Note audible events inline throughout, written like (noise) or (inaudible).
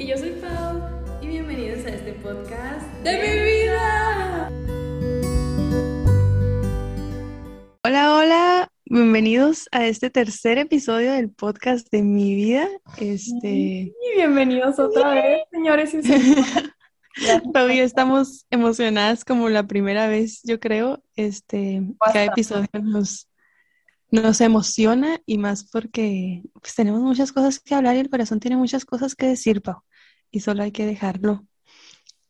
Y yo soy Pau y bienvenidos a este podcast de mi vida. Hola, hola, bienvenidos a este tercer episodio del podcast de mi vida. Este, Y bienvenidos otra vez, señores y señoras. (laughs) todavía estamos emocionadas como la primera vez, yo creo. Este, cada episodio nos, nos emociona y más porque pues, tenemos muchas cosas que hablar y el corazón tiene muchas cosas que decir, Pau. Y solo hay que dejarlo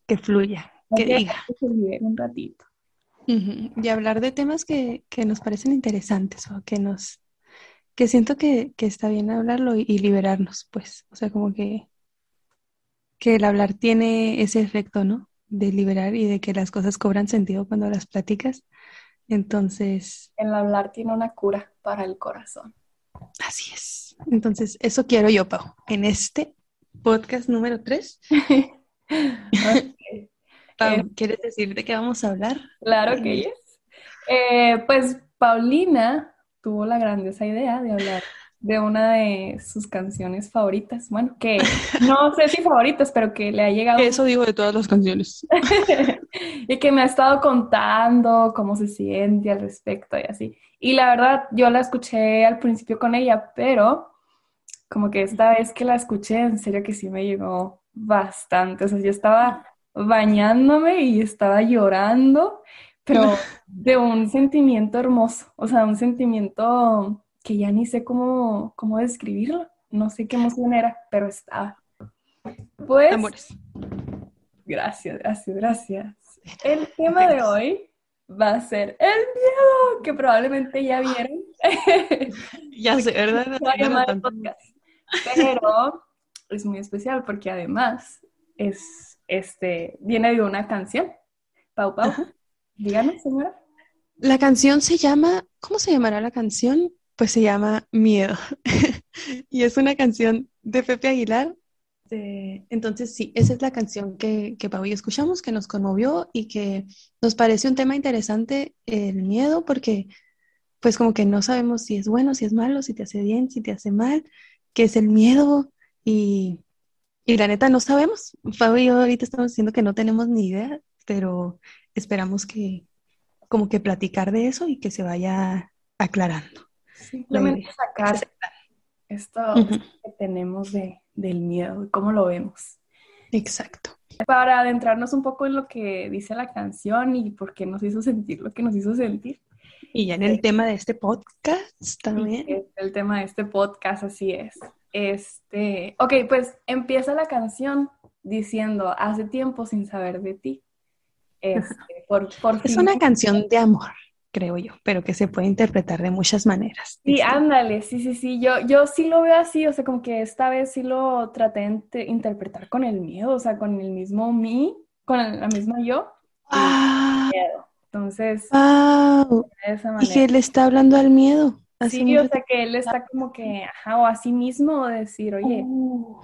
que fluya, que Hay diga. que un ratito. Y hablar de temas que, que nos parecen interesantes o que nos, que siento que, que está bien hablarlo y, y liberarnos, pues. O sea, como que, que el hablar tiene ese efecto, ¿no? De liberar y de que las cosas cobran sentido cuando las platicas. Entonces, El hablar tiene una cura para el corazón. así es. Entonces, eso quiero yo, Pau, en este podcast número 3. (laughs) Pau, Eh, ¿quieres decir de qué vamos a hablar? Claro que (laughs) es. Eh, pues Paulina tuvo la grandiosa idea de hablar de una de sus canciones favoritas. Bueno, que (laughs) no sé si favoritas, pero que le ha llegado Eso digo de todas las canciones. y que me ha estado contando cómo se siente al respecto y así. Y la verdad, yo la escuché al principio con ella, pero como que esta vez que la escuché, en serio que sí me llegó bastante. O sea, yo estaba bañándome y estaba llorando, pero (laughs) de un sentimiento hermoso, o sea, un sentimiento que ya ni sé cómo, cómo describirlo. No sé qué emoción era, pero estaba. Pues, Amores. gracias, gracias, gracias. El (laughs) tema de hoy va a ser el miedo, que probablemente ya vieron. (laughs) Ya sé, ¿verdad? Se va a Pero es muy especial porque además es, este, viene de una canción. Pau, Pau, Ajá. díganos, señora. La canción se llama, ¿cómo se llamará la canción? Pues se llama Miedo. (laughs) Y es una canción de Pepe Aguilar. de- Entonces, sí, esa es la canción que, que Pau y yo escuchamos, que nos conmovió y que nos parece un tema interesante, el miedo, porque pues como que no sabemos si es bueno, si es malo, si te hace bien, si te hace mal, qué es el miedo y, y la neta no sabemos. Pau y yo ahorita estamos diciendo que no tenemos ni idea, pero esperamos que como que platicar de eso y que se vaya aclarando. Simplemente sacar esto que tenemos de, del miedo y cómo lo vemos. Exacto. Para adentrarnos un poco en lo que dice la canción y por qué nos hizo sentir lo que nos hizo sentir. Y ya en el tema de este podcast también. El tema de este podcast, así es. Este, ok, pues empieza la canción diciendo, hace tiempo sin saber de ti. Este, por, por Es fin- una canción de amor, creo yo, pero que se puede interpretar de muchas maneras. Sí, distintas. ándale, sí, sí, sí, yo, yo sí lo veo así, o sea, como que esta vez sí lo traté de inte- interpretar con el miedo, o sea, con el mismo mí, con el- la misma yo, ¡Wow! miedo. Entonces, ¡Wow! de esa Y que le está hablando al miedo. Hace Sí, o sea, que él está como que, ajá, o a sí mismo decir, oye, Uh,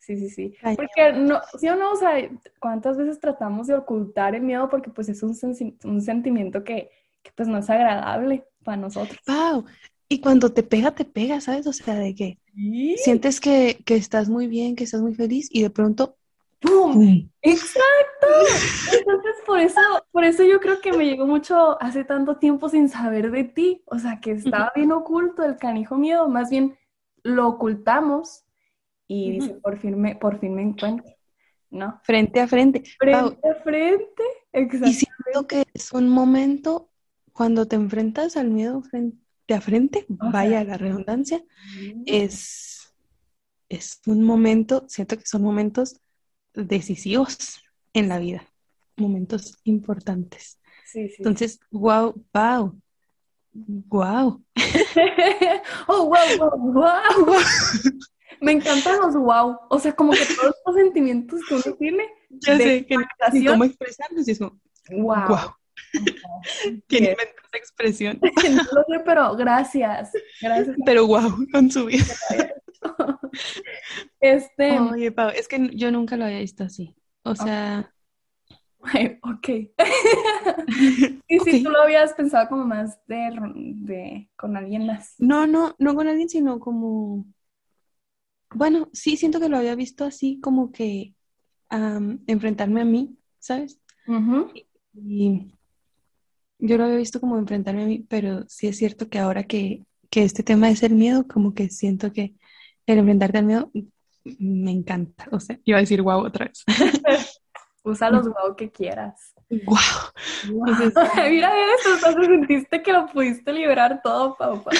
sí, sí, sí. Porque, no, sí o no, o sea, ¿cuántas veces tratamos de ocultar el miedo? Porque pues es un, sentimiento que, que pues no es agradable para nosotros. ¡Wow! Y cuando te pega, te pega, ¿sabes? O sea, de que Sí. sientes que, que estás muy bien, que estás muy feliz y de pronto, ¡Pum! Exacto. Entonces, por eso, por eso yo creo que me llegó mucho hace tanto tiempo sin saber de ti. O sea, que estaba bien oculto el canijo miedo. Más bien lo ocultamos y dice, por fin me, por fin me encuentro. ¿No? Frente a frente. Pau, Frente a frente. Y Exacto. siento que es un momento cuando te enfrentas al miedo frente a frente, vaya la redundancia, es, es un momento, siento que son momentos decisivos en la vida, momentos importantes. Sí, sí. Entonces, wow, wow, wow. Oh, wow, wow, wow. Me encantan los wow. O sea, como que todos los sentimientos que uno tiene. Ya sé que ni cómo expresarlos y es como, Wow. wow, ¿quién inventó esa expresión? (laughs) No lo sé, pero gracias. Gracias. Pero wow, con su vida. (laughs) Este, Oye, Pau, es que yo nunca lo había visto así. O sea, ok. (laughs) Y si tú lo habías pensado como más de, de con alguien más. no, no, no con alguien, sino como bueno, sí siento que lo había visto así como que enfrentarme a mí, ¿sabes? Y yo lo había visto como enfrentarme a mí, pero sí es cierto que ahora que, que este tema es el miedo, como que siento que el enfrentarte al miedo me encanta. O sea, iba a decir wow otra vez. (laughs) Usa los wow que quieras. Wow. (laughs) mira, mira esto, sentiste que lo pudiste liberar todo, papá.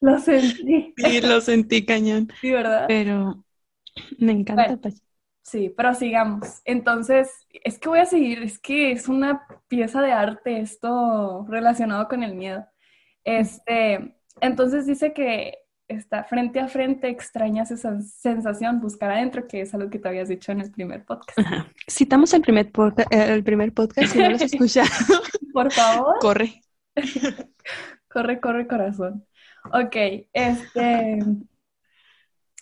Lo sentí. Sí, lo sentí cañón. Sí, ¿verdad? Pero me encanta, Sí, pero sigamos. Entonces, es que voy a seguir, es que es una pieza de arte esto relacionado con el miedo. Este, entonces dice que está frente a frente, extrañas esa sensación, buscar adentro, que es algo que te habías dicho en el primer podcast. Citamos el primer, eh, el primer podcast, si no lo has (laughs) escuchado. Por favor. Corre. (laughs) corre, corre, corazón. Ok, este...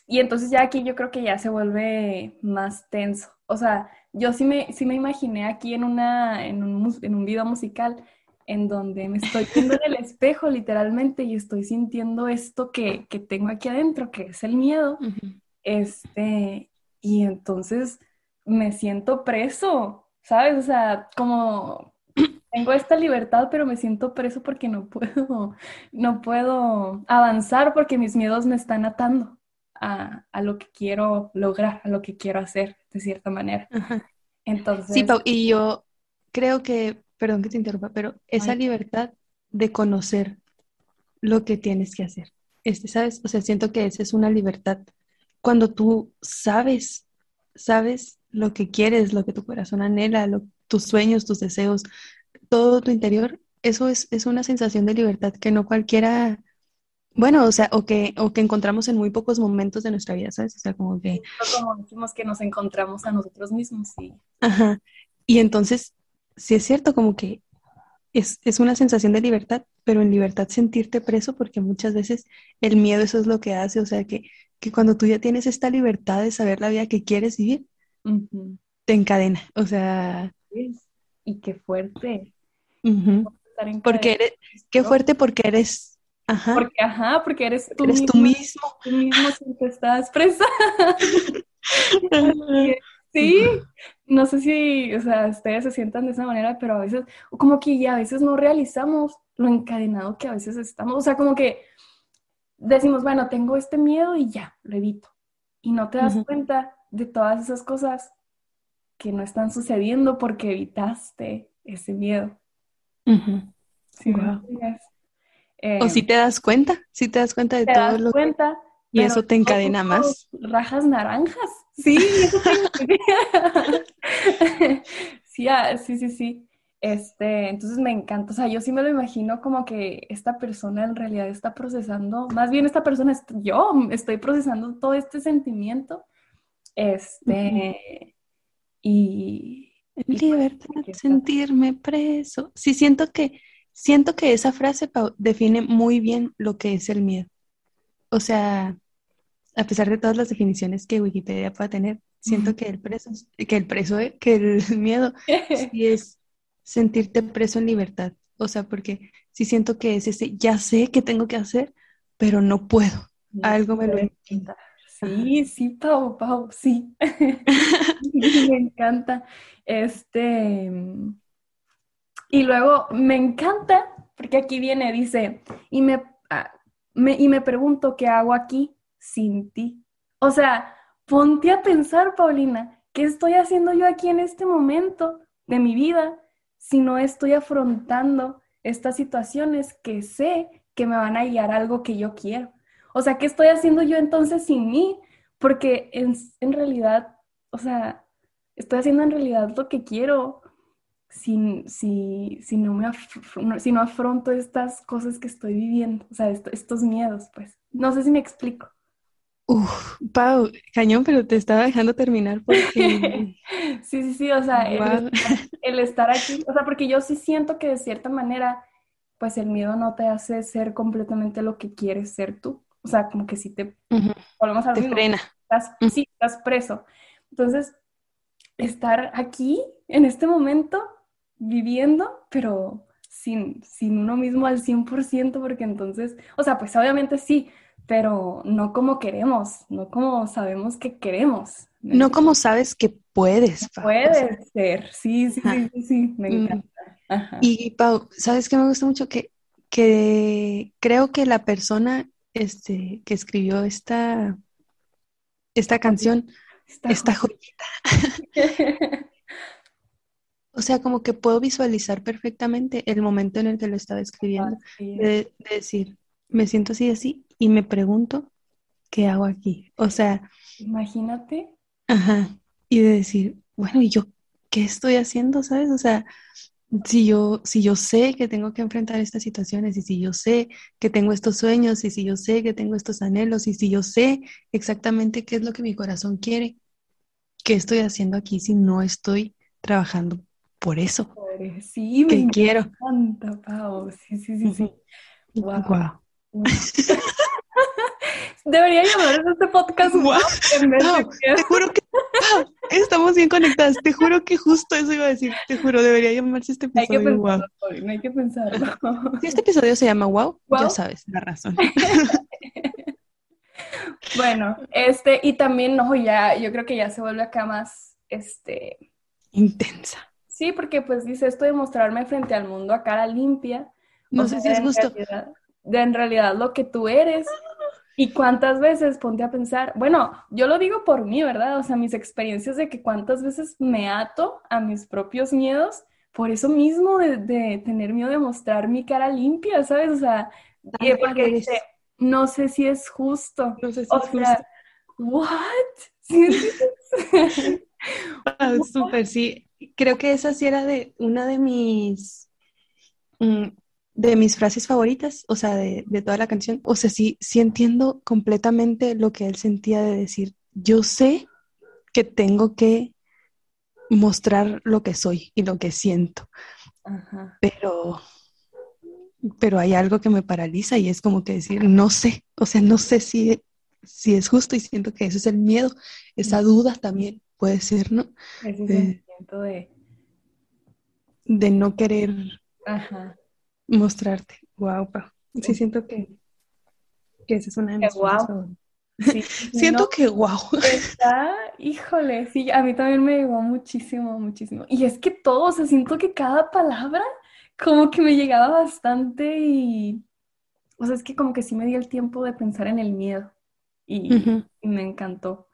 Y entonces ya aquí yo creo que ya se vuelve más tenso. O sea, yo sí me, sí me imaginé aquí en, una, en, un, en un video musical en donde me estoy viendo en el espejo literalmente y estoy sintiendo esto que, que tengo aquí adentro, que es el miedo. Este, y entonces me siento preso, ¿sabes? O sea, como (clears throat) tengo esta libertad, pero me siento preso porque no puedo, (laughs) no puedo avanzar porque mis miedos me están atando a, lo que quiero lograr, a lo que quiero hacer, de cierta manera. Entonces... Sí, y yo creo que, perdón que te interrumpa, pero esa libertad de conocer lo que tienes que hacer. Este, ¿sabes? O sea, siento que esa es una libertad cuando tú sabes, sabes lo que quieres, lo que tu corazón anhela, tus sueños, tus deseos, todo tu interior, eso es, es una sensación de libertad que no cualquiera bueno, o sea, o que, o que encontramos en muy pocos momentos de nuestra vida, ¿sabes? O sea, como que... Como decimos que nos encontramos a nosotros mismos, sí. Ajá. Y entonces, sí es cierto, como que es, es, una sensación de libertad, pero en libertad sentirte preso, porque muchas veces el miedo eso es lo que hace, o sea, que, que cuando tú ya tienes esta libertad de saber la vida que quieres vivir, te encadena, o sea... Y qué fuerte. Porque eres, qué fuerte porque eres Ajá. Porque, ajá, porque eres tú eres mismo. Tú mismo. Tú mismo te estás expresando. (laughs) (laughs) sí, no sé si, o sea, ustedes se sientan de esa manera, pero a veces, como que ya a veces no realizamos lo encadenado que a veces estamos. O sea, como que decimos, bueno, tengo este miedo y ya, lo evito. Y no te das cuenta de todas esas cosas que no están sucediendo porque evitaste ese miedo. Sí, o si te das cuenta, si te das cuenta de todo lo cuenta, y eso te encadena más. Rajas naranjas, sí, (laughs) eso (laughs) sí, ah, sí, sí, sí. Este, entonces me encanta, o sea, yo sí me lo imagino como que esta persona en realidad está procesando, más bien esta persona, yo estoy procesando todo este sentimiento, este, y... Libertad, sentirme preso. Sí, siento que Siento que esa frase define muy bien lo que es el miedo. O sea, a pesar de todas las definiciones que Wikipedia pueda tener, siento que el preso, que el preso, eh, que el (laughs) miedo (laughs) sí es sentirte preso en libertad. O sea, porque sí siento que es ese, ya sé que tengo que hacer, pero no puedo. Algo me lo encanta. Sí, sí, Pau, Pau, (laughs) sí. me encanta. Este, y luego me encanta, porque aquí viene, dice, y me, ah, me, y me pregunto qué hago aquí sin ti. O sea, ponte a pensar, Paulina, ¿qué estoy haciendo yo aquí en este momento de mi vida si no estoy afrontando estas situaciones que sé que me van a guiar a algo que yo quiero? O sea, ¿qué estoy haciendo yo entonces sin mí? Porque en, realidad, o sea, estoy haciendo en realidad lo que quiero si, si, si, no me si no afronto estas cosas que estoy viviendo, o sea, estos miedos, pues. No sé si me explico. Uf, Pau, cañón, pero te estaba dejando terminar porque... (laughs) sí, sí, sí, o sea, el, estar aquí, o sea, porque yo sí siento que de cierta manera, pues el miedo no te hace ser completamente lo que quieres ser tú. O sea, como que si te... Volvemos a te frena. Estás, Sí, estás preso. Entonces, estar aquí, en este momento, viviendo, pero sin, sin uno mismo al 100%, porque entonces, o sea, pues obviamente sí, pero no como queremos, no como sabemos que queremos. No como sabes que puedes. Pau. Puede ser, sí, sí, sí, sí, me mm. encanta. Y Pau, ¿sabes qué me gusta mucho? Que, que creo que la persona este, que escribió esta, esta canción, esta joyita, (laughs) o sea, como que puedo visualizar perfectamente el momento en el que lo estaba escribiendo, de, decir, me siento así, así, y me pregunto, ¿qué hago aquí? O sea... Imagínate. Ajá, y de decir, bueno, ¿y yo qué estoy haciendo, sabes? O sea, si yo, si yo sé que tengo que enfrentar estas situaciones y si yo sé que tengo estos sueños y si yo sé que tengo estos anhelos y si yo sé exactamente qué es lo que mi corazón quiere, ¿qué estoy haciendo aquí si no estoy trabajando por eso? Sí, me quiero. encanta, Pau. Sí, sí, sí, sí. Wow. Debería llamar este podcast wow. Te juro que estamos bien conectadas. Te juro que justo eso iba a decir. Te juro, debería llamarse este episodio hay que pensarlo, wow. hay que pensarlo. Si este episodio se llama wow, ya sabes la razón. (laughs) bueno, este, y también, no, ya, yo creo que ya se vuelve acá más, este... Intensa. Sí, porque pues dice esto de mostrarme frente al mundo a cara limpia. No sé si es justo. de en realidad lo que tú eres ¿Y cuántas veces, ponte a pensar, bueno, yo lo digo por mí, ¿verdad? O sea, mis experiencias de que cuántas veces me ato a mis propios miedos por eso mismo de, tener miedo de mostrar mi cara limpia, ¿sabes? O sea, porque dice, no sé si es justo. No sé si es justo. ¿what? (laughs) Ah, súper, sí. Creo que esa sí era de una de mis mm, de mis frases favoritas, o sea, de, toda la canción. O sea, sí, sí entiendo completamente lo que él sentía de decir, yo sé que tengo que mostrar lo que soy y lo que siento, pero pero hay algo que me paraliza y es como que decir, no sé, o sea, no sé si, si es justo y siento que eso es el miedo, esa duda también puede ser, ¿no? Ese sentimiento de... De no querer Ajá mostrarte. Wow, pa. Sí, siento que, que esa es una de mis wow. (laughs) siento que wow. Está, híjole, sí, a mí también me llegó muchísimo, muchísimo. Y es que todo, o sea, siento que cada palabra como que me llegaba bastante y, o sea, es que como que sí me di el tiempo de pensar en el miedo y, y me encantó.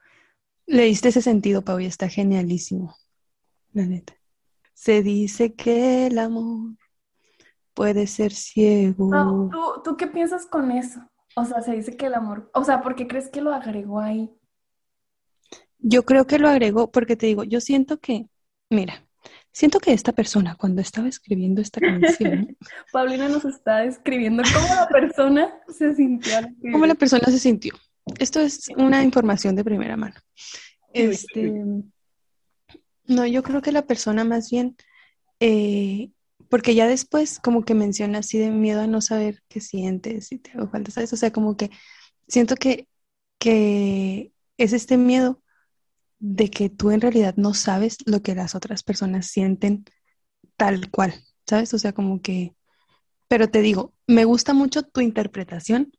Leíste ese sentido, Pau, y está genialísimo, la neta. Se dice que el amor puede ser ciego. ¿tú, ¿tú, qué piensas con eso? O sea, se dice que el amor, o sea, ¿por qué crees que lo agregó ahí? Yo creo que lo agregó porque te digo, yo siento que, mira, siento que esta persona cuando estaba escribiendo esta canción... (laughs) Paulina nos está escribiendo cómo la persona se sintió. Cómo la persona se sintió. Esto es una información de primera mano. Este, no, yo creo que la persona más bien eh, porque ya después como que menciona así de miedo a no saber qué sientes, si te hago falta, ¿sabes? O sea, como que siento que, que es este miedo de que tú en realidad no sabes lo que las otras personas sienten tal cual, ¿sabes? O sea, como que, pero te digo, me gusta mucho tu interpretación,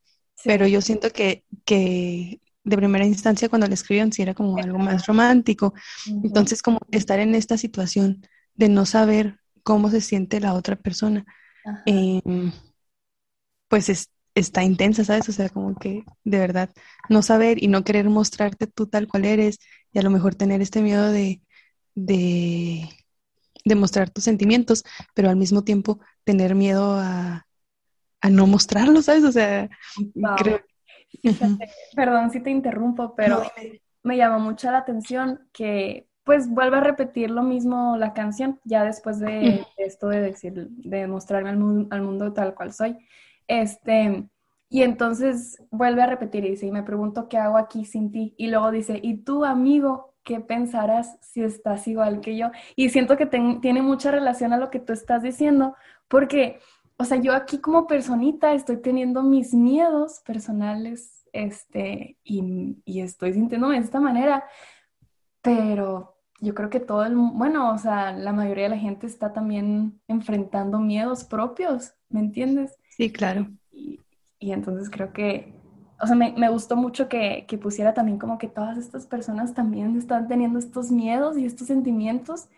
pero yo siento que, que de primera instancia cuando le escribieron sí era como algo más romántico. Entonces, como estar en esta situación de no saber cómo se siente la otra persona, em, pues está intensa, ¿sabes? O sea, como que de verdad no saber y no querer mostrarte tú tal cual eres y a lo mejor tener este miedo de, de, mostrar tus sentimientos, pero al mismo tiempo tener miedo a, no mostrarlo, ¿sabes? O sea, creo... Perdón si te interrumpo, pero me llama mucho la atención que pues vuelve a repetir lo mismo la canción, ya después de, esto de decir, de mostrarme al, mundo tal cual soy. Este, y entonces vuelve a repetir y dice, y me pregunto qué hago aquí sin ti. Y luego dice, ¿y tú, amigo, qué pensarás si estás igual que yo? Y siento que tiene mucha relación a lo que tú estás diciendo, porque, o sea, yo aquí como personita estoy teniendo mis miedos personales, este, y, y estoy sintiéndome de esta manera, pero yo creo que todo el, bueno, o sea, la mayoría de la gente está también enfrentando miedos propios, ¿me entiendes? Sí, claro. Y, entonces creo que, o sea, me, me gustó mucho que, que, pusiera también como que todas estas personas también están teniendo estos miedos y estos sentimientos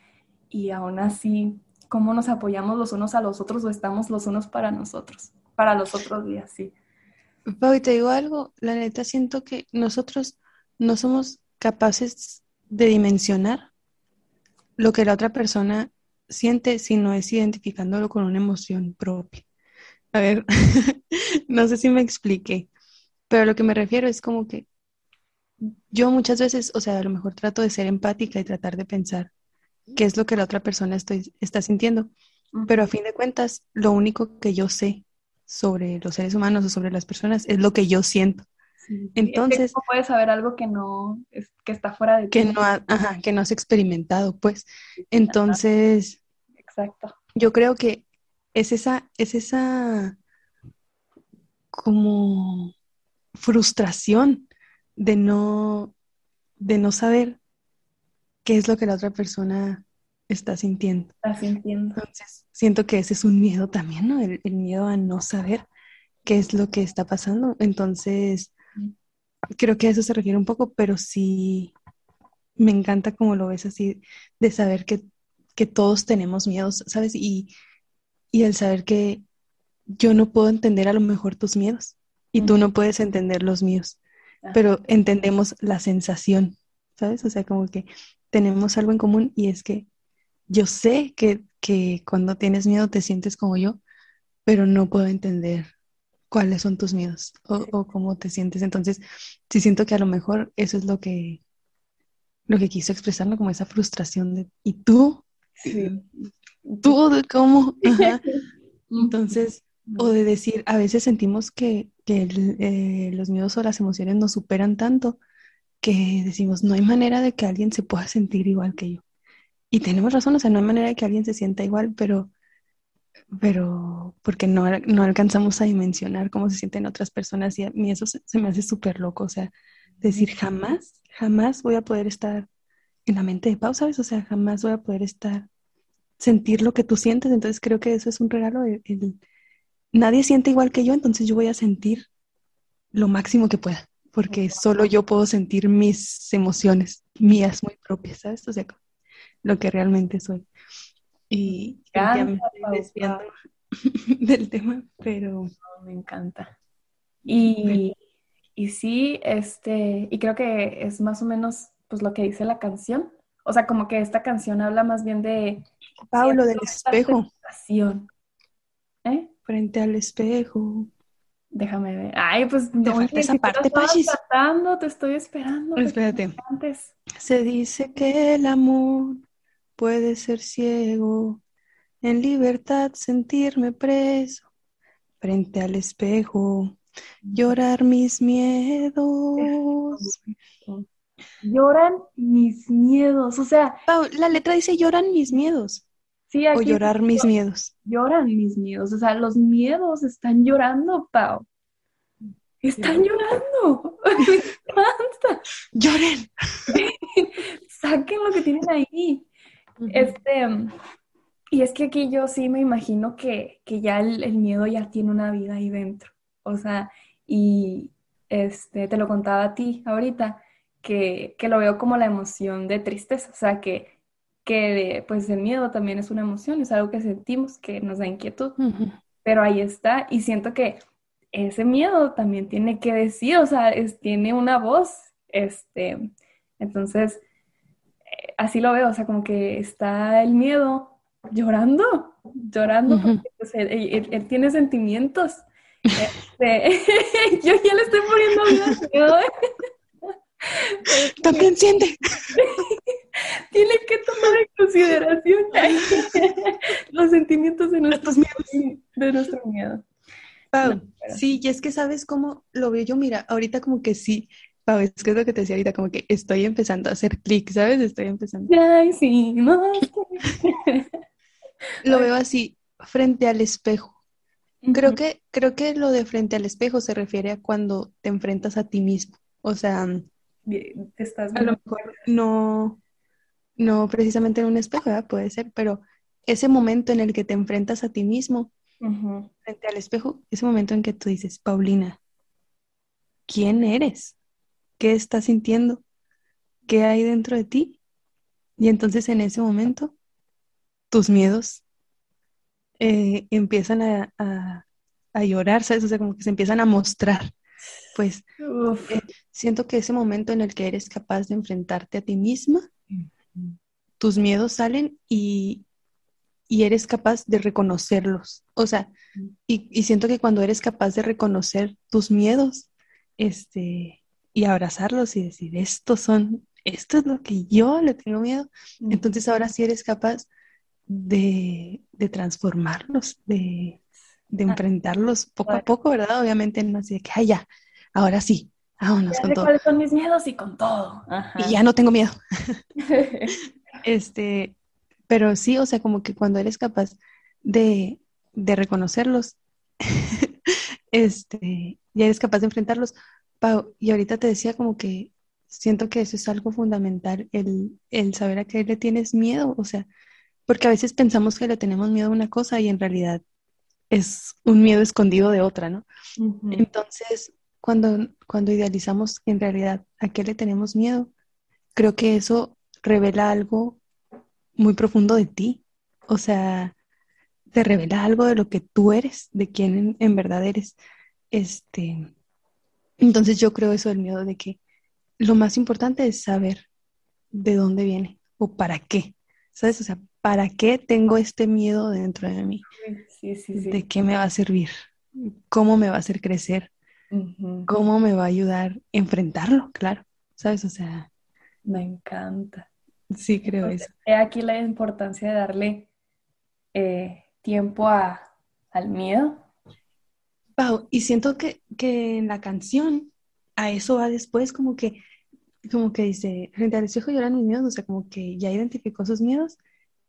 y aún así, ¿cómo nos apoyamos los unos a los otros o estamos los unos para nosotros, para los otros días, sí? Pau, te digo algo, la neta siento que nosotros no somos capaces de dimensionar lo que la otra persona siente si no es identificándolo con una emoción propia. A ver, (laughs) no sé si me expliqué, pero lo que me refiero es como que yo muchas veces, o sea, a lo mejor trato de ser empática y tratar de pensar qué es lo que la otra persona estoy, está sintiendo, pero a fin de cuentas, lo único que yo sé sobre los seres humanos o sobre las personas es lo que yo siento. Entonces, no puedes saber algo que no que está fuera de ti. Que no, ajá, que no has experimentado, pues. Entonces, exacto. Yo creo que es esa es esa como frustración de no de no saber qué es lo que la otra persona está sintiendo. Está sintiendo. Entonces, siento que ese es un miedo también, ¿no? El, miedo a no saber qué es lo que está pasando. Entonces, creo que a eso se refiere un poco, pero sí me encanta como lo ves así, de saber que, que todos tenemos miedos, ¿sabes? Y, y el saber que yo no puedo entender a lo mejor tus miedos y tú no puedes entender los míos, pero entendemos la sensación, ¿sabes? O sea, como que tenemos algo en común y es que yo sé que, cuando tienes miedo te sientes como yo, pero no puedo entender cuáles son tus miedos o, cómo te sientes. Entonces, sí siento que a lo mejor eso es lo que, lo que quiso expresarlo, como esa frustración de, ¿y tú? Sí. (laughs) ¿Tú cómo? (laughs) Entonces, o de decir, a veces sentimos que, eh, los miedos o las emociones nos superan tanto que decimos, no hay manera de que alguien se pueda sentir igual que yo. Y tenemos razón, o sea, no hay manera de que alguien se sienta igual, pero, pero porque no, no alcanzamos a dimensionar cómo se sienten otras personas y a mí eso se, me hace súper loco, o sea, decir jamás, jamás voy a poder estar en la mente de Pau, ¿sabes? O sea, jamás voy a poder estar, sentir lo que tú sientes, entonces creo que eso es un regalo, nadie siente igual que yo, entonces yo voy a sentir lo máximo que pueda, porque solo yo puedo sentir mis emociones mías muy propias, ¿sabes? O sea, lo que realmente soy. Y ya me estoy desviando (laughs) del tema, pero me encanta. Y, y sí, este, y creo que es más o menos pues lo que dice la canción. O sea, como que esta canción habla más bien de Pablo del espejo. ¿Eh? Frente al espejo. Déjame ver. Ay, pues te no, esa parte, Pachis. te estoy esperando. Espérate. Se dice que el amor puede ser ciego, en libertad sentirme preso, frente al espejo, llorar mis miedos. Lloran mis miedos, o sea... la letra dice lloran mis miedos. Sí, o llorar mis miedos. Lloran mis miedos, o sea, los miedos están llorando, Pau. Están llorando. (laughs) Me encanta. Lloren. (laughs) Saquen lo que tienen ahí. Este, y es que aquí yo sí me imagino que, ya el, miedo ya tiene una vida ahí dentro. O sea, y este, te lo contaba a ti ahorita, que, lo veo como la emoción de tristeza. O sea, que, que pues el miedo también es una emoción, es algo que sentimos, que nos da inquietud. Pero ahí está, y siento que ese miedo también tiene que decir, o sea, es, tiene una voz. Este, entonces, así lo veo, o sea, como que está el miedo llorando, llorando, porque pues, él, tiene sentimientos. Este, (laughs) yo ya le estoy poniendo miedo. (laughs) También siente. (laughs) Tiene que tomar en consideración los sentimientos de nuestros miedos, de nuestro miedo. sí, y es que sabes cómo lo veo yo, mira, ahorita como que sí, es que es lo que te decía ahorita, como que estoy empezando a hacer clic, ¿sabes? Estoy empezando. Ay, sí, no. (laughs) lo veo así, frente al espejo. Creo que, creo que lo de frente al espejo se refiere a cuando te enfrentas a ti mismo. O sea, estás a lo mejor no, no precisamente en un espejo, ¿verdad? puede ser, pero ese momento en el que te enfrentas a ti mismo frente al espejo, ese momento en que tú dices, Paulina, quién eres, qué estás sintiendo, qué hay dentro de ti. Y entonces en ese momento tus miedos eh, empiezan a, a, llorar, ¿sabes? O sea, como que se empiezan a mostrar. Pues eh, siento que ese momento en el que eres capaz de enfrentarte a ti misma, tus miedos salen y, y eres capaz de reconocerlos. O sea, y, y, siento que cuando eres capaz de reconocer tus miedos, este, y abrazarlos y decir, estos son, esto es lo que yo le tengo miedo, entonces ahora sí eres capaz de, de transformarlos, de, de, enfrentarlos poco a poco, ¿verdad? Obviamente no así de que, ay, ya, ahora sí, vámonos con todo. ¿Cuáles son mis miedos y con todo? Y ya no tengo miedo. (laughs) (laughs) este, pero sí, o sea, como que cuando eres capaz de, de reconocerlos, (laughs) este, ya eres capaz de enfrentarlos. Pau, y ahorita te decía como que siento que eso es algo fundamental, el, el saber a qué le tienes miedo, o sea, porque a veces pensamos que le tenemos miedo a una cosa y en realidad es un miedo escondido de otra, ¿no? Entonces, cuando, cuando idealizamos en realidad a qué le tenemos miedo, creo que eso revela algo muy profundo de ti. O sea, te revela algo de lo que tú eres, de quién en, verdad eres. Este, entonces yo creo eso del miedo de que lo más importante es saber de dónde viene o para qué. ¿Sabes? O sea, ¿para qué tengo este miedo dentro de mí? Sí, sí, sí. ¿De qué me va a servir? ¿Cómo me va a hacer crecer? ¿Cómo me va a ayudar a enfrentarlo? Claro, ¿sabes? O sea... Me encanta. Sí, creo eso. He aquí la importancia de darle eh, tiempo a, al miedo. Pau, y siento que, que en la canción a eso va después, como que, como que dice, frente al espejo lloran mis miedos, o sea, como que ya identificó sus miedos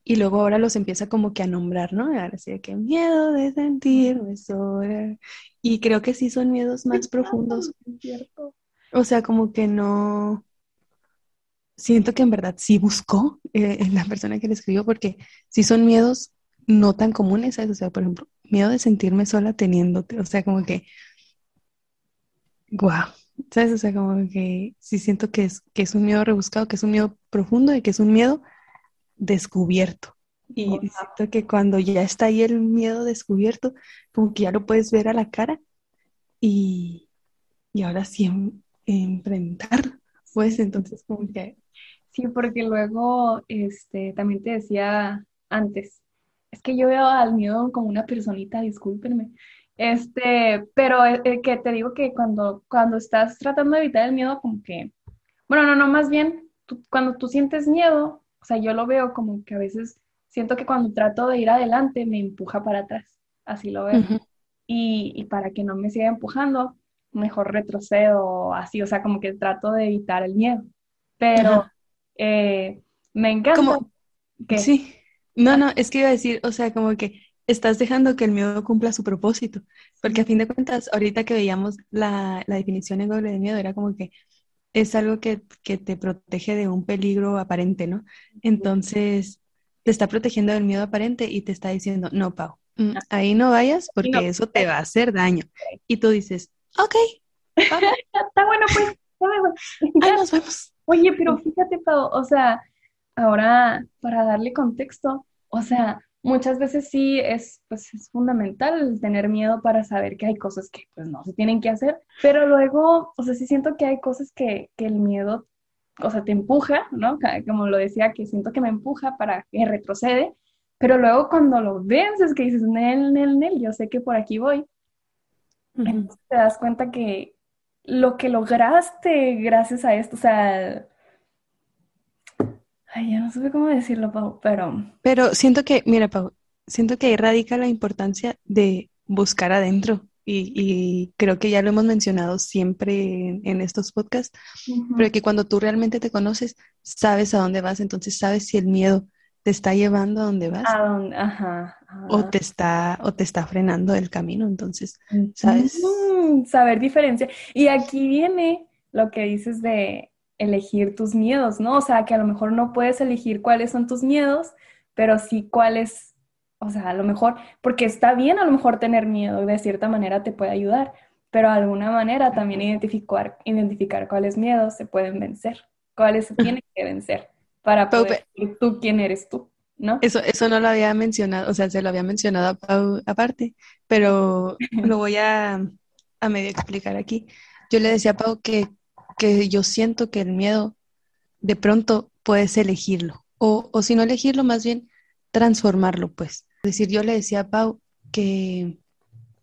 y luego ahora los empieza como que a nombrar, ¿no? Ahora sí, que miedo de sentirme sola. Y creo que sí son miedos más profundos. O sea, como que no, siento que en verdad sí buscó eh, en la persona que le escribió, porque sí son miedos no tan comunes, ¿sabes? O sea, por ejemplo, miedo de sentirme sola teniéndote, o sea, como que, guau, ¿sabes? O sea, como que sí siento que es, que es un miedo rebuscado, que es un miedo profundo y que es un miedo descubierto. Y siento que cuando ya está ahí el miedo descubierto, como que ya lo puedes ver a la cara y, y ahora sí enfrentar, pues entonces como que Sí, porque luego este, también te decía antes, es que yo veo al miedo como una personita, discúlpenme. Este, pero eh, eh, que te digo que cuando, cuando estás tratando de evitar el miedo, como que, bueno, no, no, más bien, cuando tú sientes miedo, o sea, yo lo veo como que a veces siento que cuando trato de ir adelante me empuja para atrás, así lo veo. y, y, para que no me siga empujando, mejor retrocedo, así, o sea, como que trato de evitar el miedo. Pero eh, me encanta. que... Sí. No, no, es que iba a decir, o sea, como que estás dejando que el miedo cumpla su propósito, porque a fin de cuentas, ahorita que veíamos la, la definición en Google de miedo, era como que es algo que, que, te protege de un peligro aparente, ¿no? Entonces, te está protegiendo del miedo aparente y te está diciendo, no, Pau, mm, ahí no vayas porque eso te va a hacer daño. Y tú dices, ok, (laughs) está bueno, pues, ahí (laughs) nos vemos. Oye, pero fíjate, Pau, o sea, ahora para darle contexto, o sea, muchas veces sí es, pues, es fundamental tener miedo para saber que hay cosas que pues no se tienen que hacer, pero luego, o sea, sí siento que hay cosas que, que el miedo, o sea, te empuja, ¿no? Como lo decía, que siento que me empuja para que retrocede, pero luego cuando lo vences, que dices, Nel, Nel, Nel, yo sé que por aquí voy, te das cuenta que, lo que lograste gracias a esto, o sea, ay, ya no sé cómo decirlo, Pau, pero... Pero siento que, mira, Pau, siento que ahí radica la importancia de buscar adentro. Y, creo que ya lo hemos mencionado siempre en, estos podcasts, pero que cuando tú realmente te conoces, sabes a dónde vas, entonces sabes si el miedo te está llevando a donde vas. Ajá, O te está, o te está frenando el camino. Entonces, ¿sabes? saber diferencia. Y aquí viene lo que dices de elegir tus miedos, ¿no? O sea, que a lo mejor no puedes elegir cuáles son tus miedos, pero sí cuáles, o sea, a lo mejor, porque está bien a lo mejor tener miedo, de cierta manera te puede ayudar, pero de alguna manera también identificar, identificar cuáles miedos se pueden vencer, cuáles se tienen que vencer para poder decir tú quién eres tú, ¿no? Eso, eso no lo había mencionado, o sea, se lo había mencionado a Pau aparte, pero lo (laughs) voy a, a medio explicar aquí. Yo le decía a Pau que, que yo siento que el miedo de pronto puedes elegirlo, o, o si no elegirlo, más bien transformarlo, pues. Es decir, yo le decía a Pau que,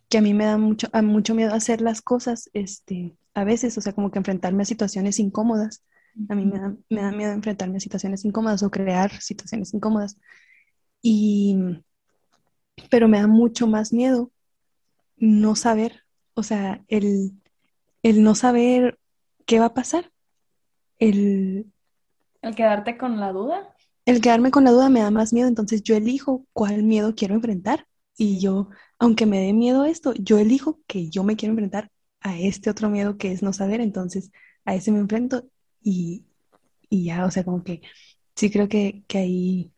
que a mí me da mucho, a mucho miedo hacer las cosas, este, a veces, o sea, como que enfrentarme a situaciones incómodas. A mí me da, me da miedo enfrentarme a situaciones incómodas o crear situaciones incómodas. Y, pero me da mucho más miedo no saber, o sea, el, el no saber qué va a pasar, el... El quedarte con la duda. El quedarme con la duda me da más miedo, entonces yo elijo cuál miedo quiero enfrentar. Y yo, aunque me dé miedo esto, yo elijo que yo me quiero enfrentar a este otro miedo que es no saber, entonces a ese me enfrento y, y ya, o sea, como que sí creo que, que ahí,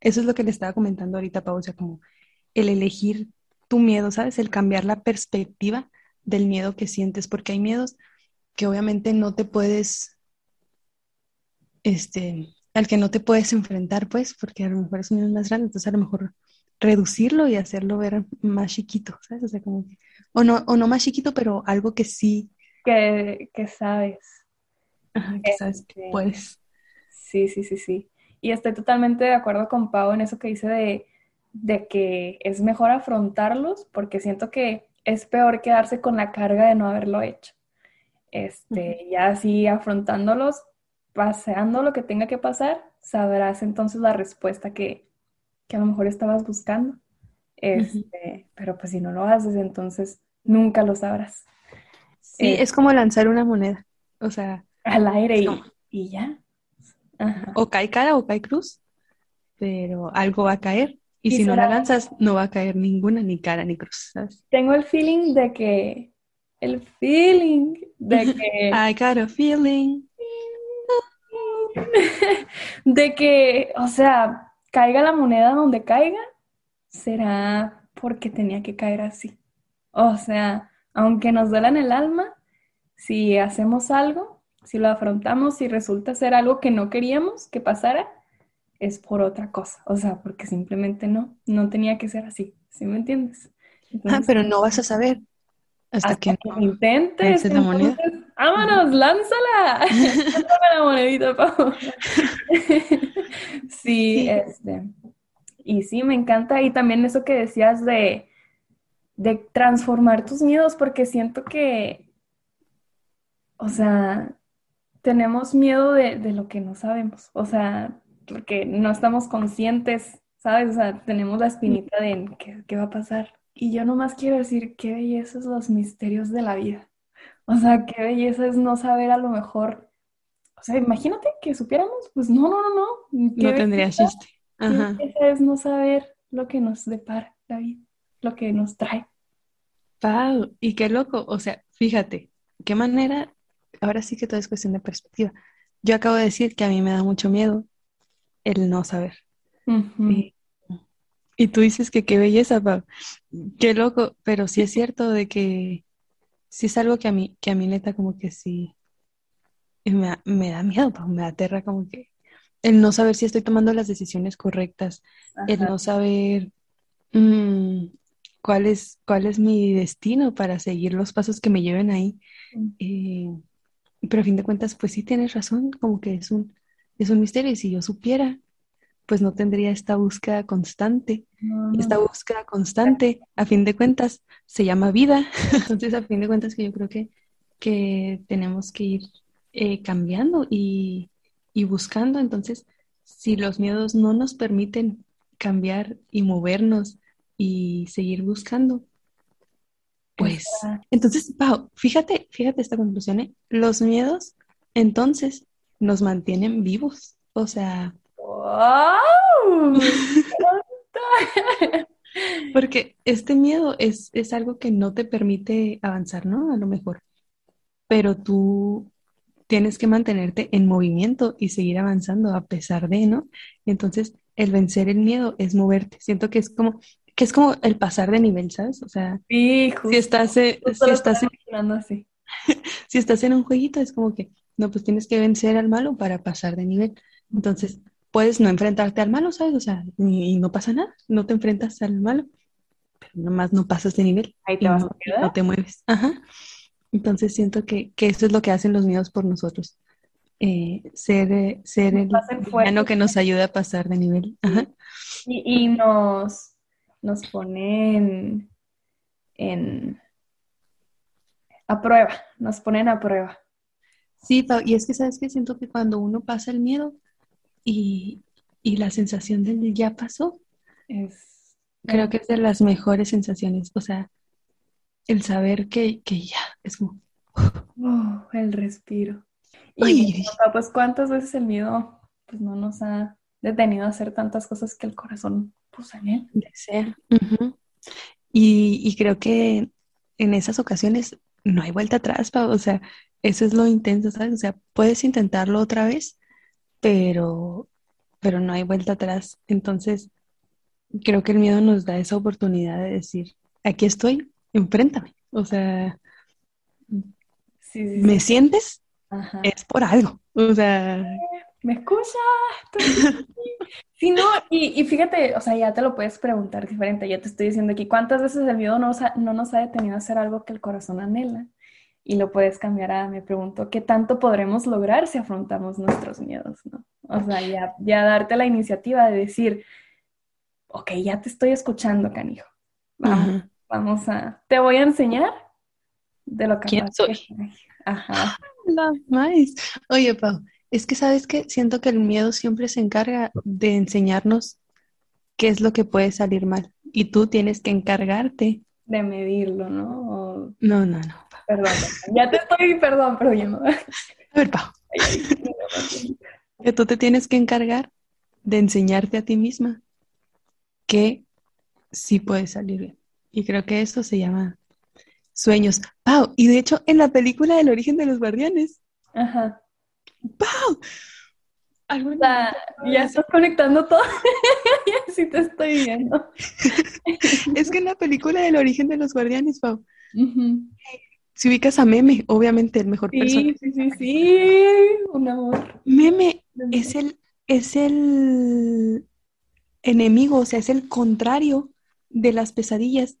eso es lo que le estaba comentando ahorita, Pau, o sea, como el elegir tu miedo, ¿sabes? El cambiar la perspectiva del miedo que sientes, porque hay miedos que obviamente no te puedes, este, al que no te puedes enfrentar, pues, porque a lo mejor es un miedo más grande, entonces a lo mejor reducirlo y hacerlo ver más chiquito, ¿sabes? O sea, como que, o no, o no más chiquito, pero algo que sí. Que, que sabes. Ajá, que sabes que Este, puedes. Sí, sí, sí, sí. Y estoy totalmente de acuerdo con Pau en eso que dice de, de que es mejor afrontarlos porque siento que es peor quedarse con la carga de no haberlo hecho. Este, ya así afrontándolos, paseando lo que tenga que pasar, sabrás entonces la respuesta que, que a lo mejor estabas buscando. Este, pero pues si no lo haces, entonces nunca lo sabrás. Sí, Eh, es como lanzar una moneda, o sea, al aire y, y ya. Ajá. o cae cara o cae cruz, pero algo va a caer. Y Y si no la lanzas, no va a caer ninguna, ni cara, ni cruz, ¿sabes? Tengo el feeling de que, el feeling de (laughs) que, I got a feeling. (laughs) de que, o sea, caiga la moneda donde caiga, será porque tenía que caer así. O sea, aunque nos duela en el alma, si hacemos algo, si lo afrontamos y resulta ser algo que no queríamos que pasara, es por otra cosa. O sea, porque simplemente no, no tenía que ser así. ¿Sí me entiendes? Ah, pero no vas a saber hasta hasta que que no lo intentes, la moneda. ¡vámonos, lánzala! (laughs) (laughs) Lánzame la monedita, Pau. (laughs) Sí, Sí. este, y sí, me encanta. Y también eso que decías de, de transformar tus miedos, porque siento que, o sea, tenemos miedo de, de lo que no sabemos, o sea, porque no estamos conscientes, ¿sabes? O sea, tenemos la espinita de qué, qué va a pasar. Y yo nomás quiero decir, qué belleza es los misterios de la vida. O sea, qué belleza es no saber a lo mejor. O sea, imagínate que supiéramos, pues no, no, no, no. No tendría chiste. qué Ajá. belleza es no saber lo que nos depara la vida, lo que nos trae. Pau, y qué loco, o sea, fíjate, qué manera, ahora sí que todo es cuestión de perspectiva. Yo acabo de decir que a mí me da mucho miedo el no saber. Y tú dices que qué belleza, Pau. Qué loco, pero sí es cierto de que sí es algo que a mí, que a mí neta como que sí me da, me da miedo, Pau, me aterra como que el no saber si estoy tomando las decisiones correctas, el no saber mm, cuál es, cuál es mi destino para seguir los pasos que me lleven ahí. Eh, pero a fin de cuentas, pues sí tienes razón, como que es un, es un misterio y si yo supiera, pues no tendría esta búsqueda constante. No, Y no. esta búsqueda constante, a fin de cuentas, se llama vida. (laughs) Entonces, a fin de cuentas, que yo creo que, que tenemos que ir eh, cambiando y, y buscando. Entonces, si los miedos no nos permiten cambiar y movernos y seguir buscando, pues, entonces, Pau, fíjate, fíjate esta conclusión, ¿eh? Los miedos, entonces, nos mantienen vivos. O sea, ¡Wow! (laughs) Porque este miedo es, es algo que no te permite avanzar, ¿no? A lo mejor. Pero tú tienes que mantenerte en movimiento y seguir avanzando a pesar de, ¿no? Entonces, el vencer el miedo es moverte. Siento que es como que es como el pasar de nivel, ¿sabes? O sea, Sí, justo. si estás, eh, si estás en, así. (laughs) si estás en un jueguito, es como que, no, pues tienes que vencer al malo para pasar de nivel. Entonces, puedes no enfrentarte al malo, ¿sabes? O sea, y, y no pasa nada, no te enfrentas al malo, pero nomás no pasas de nivel Ahí te vas no, a y no quedar. te mueves. Ajá. Entonces siento que, que eso es lo que hacen los miedos por nosotros. Eh, ser, eh, ser Nos el villano que nos ayuda a pasar de nivel. Ajá. Y, y nos, nos ponen en a prueba, nos ponen a prueba. Sí, y es que sabes que siento que cuando uno pasa el miedo y, y la sensación del ya pasó, Es creo que es de las mejores sensaciones. O sea, el saber que, que ya es como, oh, el respiro. Y Uy. pues cuántas veces el miedo pues no nos ha detenido a hacer tantas cosas que el corazón puso en él. desea. Y, y creo que en esas ocasiones no hay vuelta atrás, Pau. O sea, eso es lo intenso, ¿sabes? O sea, puedes intentarlo otra vez, pero, pero no hay vuelta atrás. Entonces, creo que el miedo nos da esa oportunidad de decir, aquí estoy, enfréntame. O sea, Sí, sí, ¿me sí. sientes? Ajá. Es por algo. O sea, ¿Me escuchas? Sí, no, y, y fíjate, o sea, ya te lo puedes preguntar diferente. Ya te estoy diciendo aquí, ¿cuántas veces el miedo no no nos ha detenido a hacer algo que el corazón anhela? Y lo puedes cambiar a, me pregunto, ¿qué tanto podremos lograr si afrontamos nuestros miedos, no? O sea, ya, ya darte la iniciativa de decir, ok, ya te estoy escuchando, canijo. Vamos, vamos a, te voy a enseñar de lo ¿Quién que soy? soy. Ajá. La más. Oye, Pau, es que sabes que siento que el miedo siempre se encarga de enseñarnos qué es lo que puede salir mal. Y tú tienes que encargarte. De medirlo, ¿no? O- No, no, no. Perdón, ya te estoy, perdón, pero ya no. A ver, Pau, que tú te tienes que encargar de enseñarte a ti misma que sí puede salir bien. Y creo que eso se llama sueños. Pau, y de hecho en la película El origen de los guardianes, Ajá. Pau, algo O sea, ya estás conectando todo. (laughs) sí te estoy viendo. (laughs) es que en la película El origen de los guardianes, Pau. Si ubicas a Meme, obviamente el mejor personaje. Sí, sí, sí, sí. Un amor. Meme es el, es el enemigo, o sea, es el contrario de las pesadillas.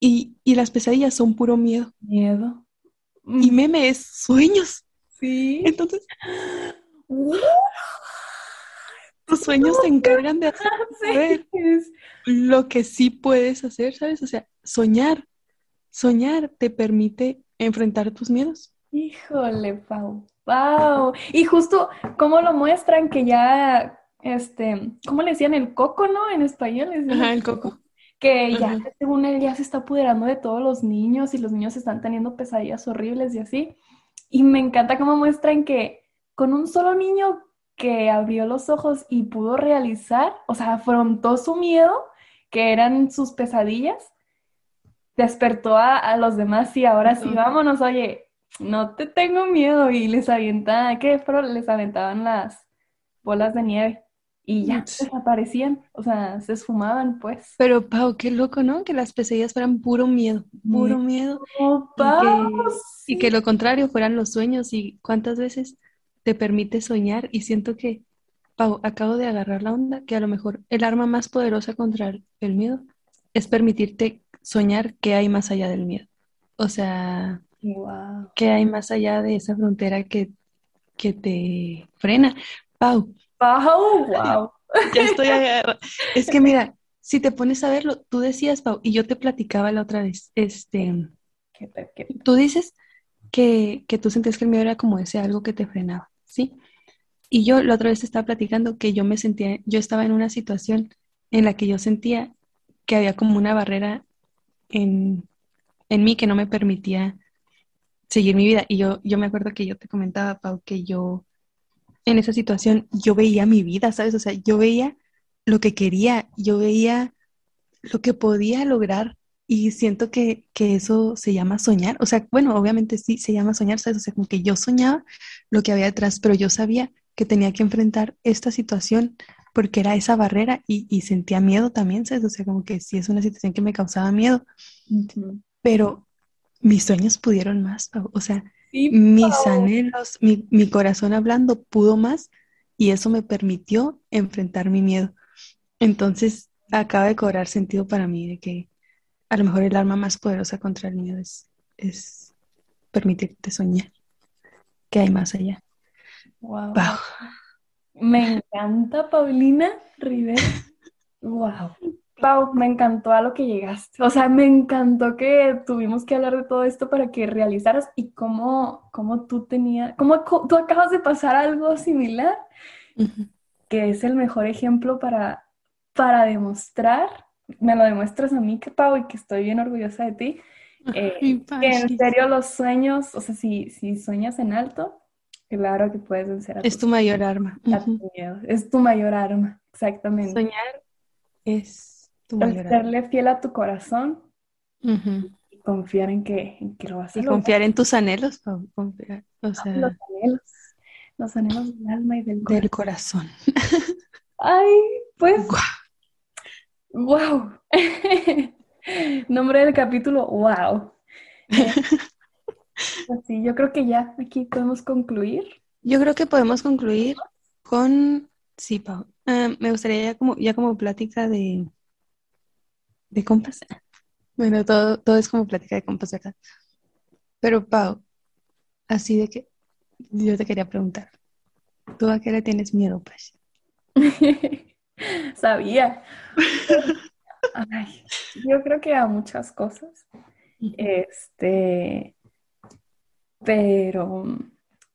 Y, y las pesadillas son puro miedo. Miedo. Y meme es sueños. Sí. Entonces, (gasps) tus sueños se encargan de (laughs) hacer lo que sí puedes hacer, ¿sabes? O sea, soñar. Soñar te permite enfrentar tus miedos. Híjole, Pau. Pau. Y justo, ¿cómo lo muestran? Que ya, este, ¿cómo le decían? El coco, ¿no? En español. Ajá, el coco. Que ya, Ajá. según él, ya se está apoderando de todos los niños y los niños están teniendo pesadillas horribles y así. Y me encanta cómo muestran que con un solo niño que abrió los ojos y pudo realizar, o sea, afrontó su miedo, que eran sus pesadillas, despertó a, a los demás y ahora sí, vámonos, oye, no te tengo miedo. Y les avienta, ¿qué? Pero les aventaban las bolas de nieve y ya desaparecían, o sea, se esfumaban, pues. Pero, Pau, qué loco, ¿no? Que las pesadillas fueran puro miedo, puro miedo. Oh, Y que, Pau, y que lo contrario fueran los sueños. Y cuántas veces te permite soñar. Y siento que, Pau, acabo de agarrar la onda, que a lo mejor el arma más poderosa contra el miedo es permitirte soñar que hay más allá del miedo. O sea, Wow. que hay más allá de esa frontera que, que te frena. Pau, Pau, wow. (laughs) ya estoy agarrada. Es que mira, si te pones a verlo, tú decías, Pau, y yo te platicaba la otra vez, este, Qué qué- tú dices que, que tú sentías que el miedo era como ese algo que te frenaba, ¿sí? Y yo la otra vez estaba platicando que yo me sentía, yo estaba en una situación en la que yo sentía que había como una barrera en, en mí que no me permitía seguir mi vida. Y yo, yo me acuerdo que yo te comentaba, Pau, que yo en esa situación yo veía mi vida, ¿sabes? O sea, yo veía lo que quería, yo veía lo que podía lograr y siento que, que eso se llama soñar. O sea, bueno, obviamente sí se llama soñar, ¿sabes? O sea, como que yo soñaba lo que había detrás, pero yo sabía que tenía que enfrentar esta situación porque era esa barrera y, y sentía miedo también, ¿sabes? O sea, como que sí es una situación que me causaba miedo, pero mis sueños pudieron más, o sea, mis anhelos, mi, mi corazón hablando pudo más y eso me permitió enfrentar mi miedo. Entonces, acaba de cobrar sentido para mí de que a lo mejor el arma más poderosa contra el miedo es, es permitirte soñar que hay más allá. Wow. Me encanta, Paulina Rivera. Wow. Pau, me encantó a lo que llegaste. O sea, me encantó que tuvimos que hablar de todo esto para que realizaras y cómo, cómo tú tenías, cómo tú acabas de pasar algo similar, que es el mejor ejemplo para, para demostrar, me lo demuestras a mí, que Pau, y que estoy bien orgullosa de ti, eh, que en serio los sueños, o sea, si, si sueñas en alto, claro que puedes vencer a Es tu mayor arma. Es tu mayor arma, exactamente. Soñar es tu mayor Serle fiel a tu corazón y confiar en que, en que lo vas a Y confiar en tus anhelos, confiar, o sea... Los anhelos, los anhelos del alma y del corazón. Del corazón. Ay, pues... (laughs) ¡Wow! (laughs) Nombre del capítulo, wow. (laughs) Así, yo creo que ya aquí podemos concluir. Yo creo que podemos concluir con, sí, Pau. Ah, me gustaría ya como, ya como plática de, de compas. Bueno, todo, todo es como plática de compas, ¿verdad? Pero Pau, así de que yo te quería preguntar, ¿tú a qué le tienes miedo, pues? (laughs) Sabía. (laughs) yo creo que a muchas cosas. Este, pero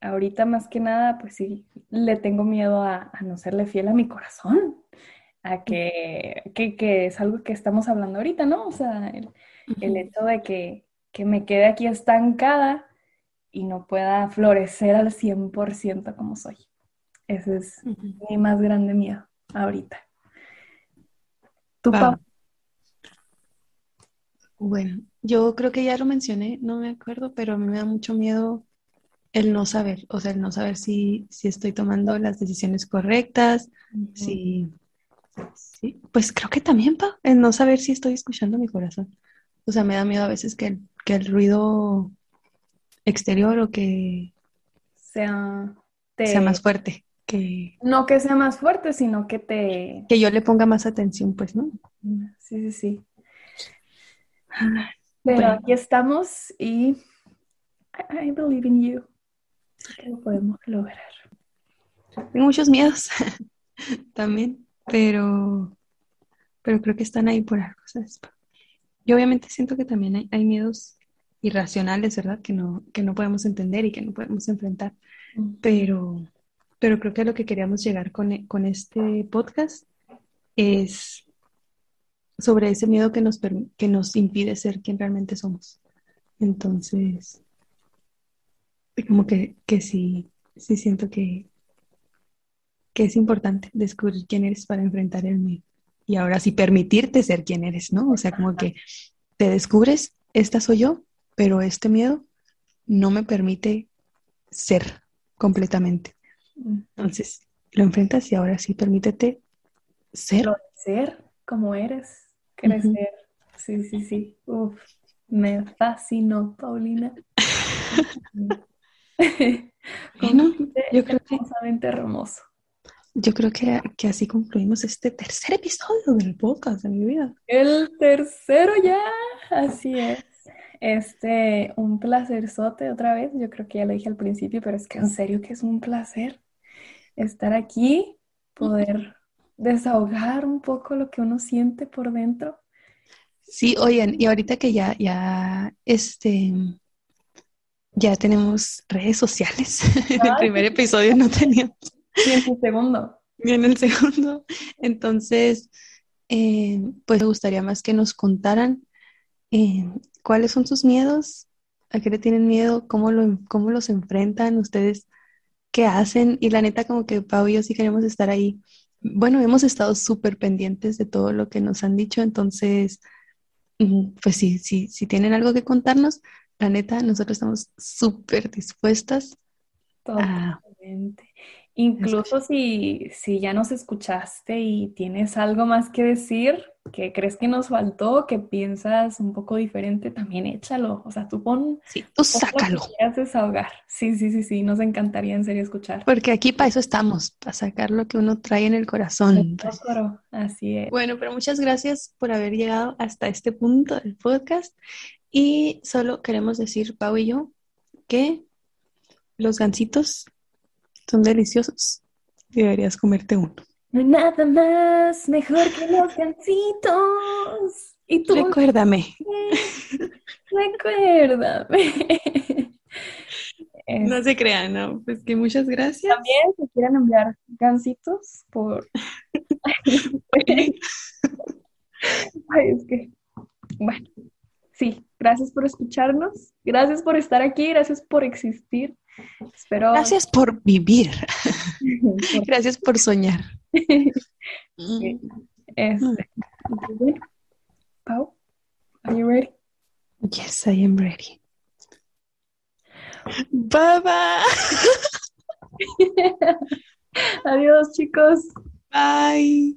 ahorita más que nada, pues sí, le tengo miedo a, no serle fiel a mi corazón, a que, que, es algo que estamos hablando ahorita, ¿no? O sea, el, hecho de que, que, me quede aquí estancada y no pueda florecer al 100% como soy. Ese es mi más grande miedo ahorita. ¿Tu papá? Bueno, yo creo que ya lo mencioné, no me acuerdo, pero a mí me da mucho miedo el no saber, o sea, el no saber si, si estoy tomando las decisiones correctas, si, pues creo que también, pa, el no saber si estoy escuchando mi corazón. O sea, me da miedo a veces que, que el ruido exterior o que sea, sea más fuerte. Que, no que sea más fuerte, sino que te... Que yo le ponga más atención, pues, ¿no? Sí, sí, sí. Pero aquí estamos y I, believe in you. que lo podemos lograr. Tengo muchos miedos (laughs) también, pero, pero creo que están ahí por algo. ¿sabes? Yo obviamente siento que también hay, hay, miedos irracionales, ¿verdad? Que no, que no podemos entender y que no podemos enfrentar. Pero, pero creo que lo que queríamos llegar con, con este podcast es sobre ese miedo que nos, que nos impide ser quien realmente somos. Entonces, como que, que sí, sí siento que, que es importante descubrir quién eres para enfrentar el miedo. Y ahora sí permitirte ser quien eres, ¿no? O sea, como que te descubres, esta soy yo, pero este miedo no me permite ser completamente. Entonces, lo enfrentas y ahora sí permítete ser. Ser como eres crecer. Sí, sí, sí. Uf, me fascinó, Paulina. (laughs) bueno, yo creo que hermoso. Yo creo que, que, así concluimos este tercer episodio del podcast de mi vida. El tercero ya, así es. Este, un placerzote otra vez. Yo creo que ya lo dije al principio, pero es que en serio que es un placer estar aquí, poder desahogar un poco lo que uno siente por dentro. Sí, oigan, y ahorita que ya, ya, este, ya tenemos redes sociales. (laughs) en el primer episodio no teníamos. (laughs) Y en el segundo. Y en el segundo. Entonces, eh, pues me gustaría más que nos contaran eh, cuáles son sus miedos, a qué le tienen miedo, cómo, lo, cómo los enfrentan, ustedes qué hacen. Y la neta, como que Pau y yo sí queremos estar ahí bueno, hemos estado súper pendientes de todo lo que nos han dicho, entonces, pues sí, sí, si tienen algo que contarnos, la neta, nosotros estamos súper dispuestas. Incluso si, si ya nos escuchaste y tienes algo más que decir, que crees que nos faltó, que piensas un poco diferente, también échalo. O sea, tú pon... Sí, tú sácalo. Desahogar. Sí, sí, sí, sí, nos encantaría en serio escuchar. Porque aquí para eso estamos, para sacar lo que uno trae en el corazón. Así es. Bueno, pero muchas gracias por haber llegado hasta este punto del podcast. Y solo queremos decir, Pau y yo, que los gansitos son deliciosos y deberías comerte uno. No hay nada más mejor que los gancitos. Y tú. Recuérdame. (laughs) Recuérdame. (laughs) No se crean, ¿no? Pues que muchas gracias. También se quieran enviar gancitos por. (laughs) Ay, es que. Bueno, sí, gracias por escucharnos. Gracias por estar aquí. Gracias por existir. Espero... Gracias por vivir. (laughs) Gracias por soñar. Este, Pau, are you ready? Yes, I am ready. Bye bye. (laughs) Adiós, chicos. Bye.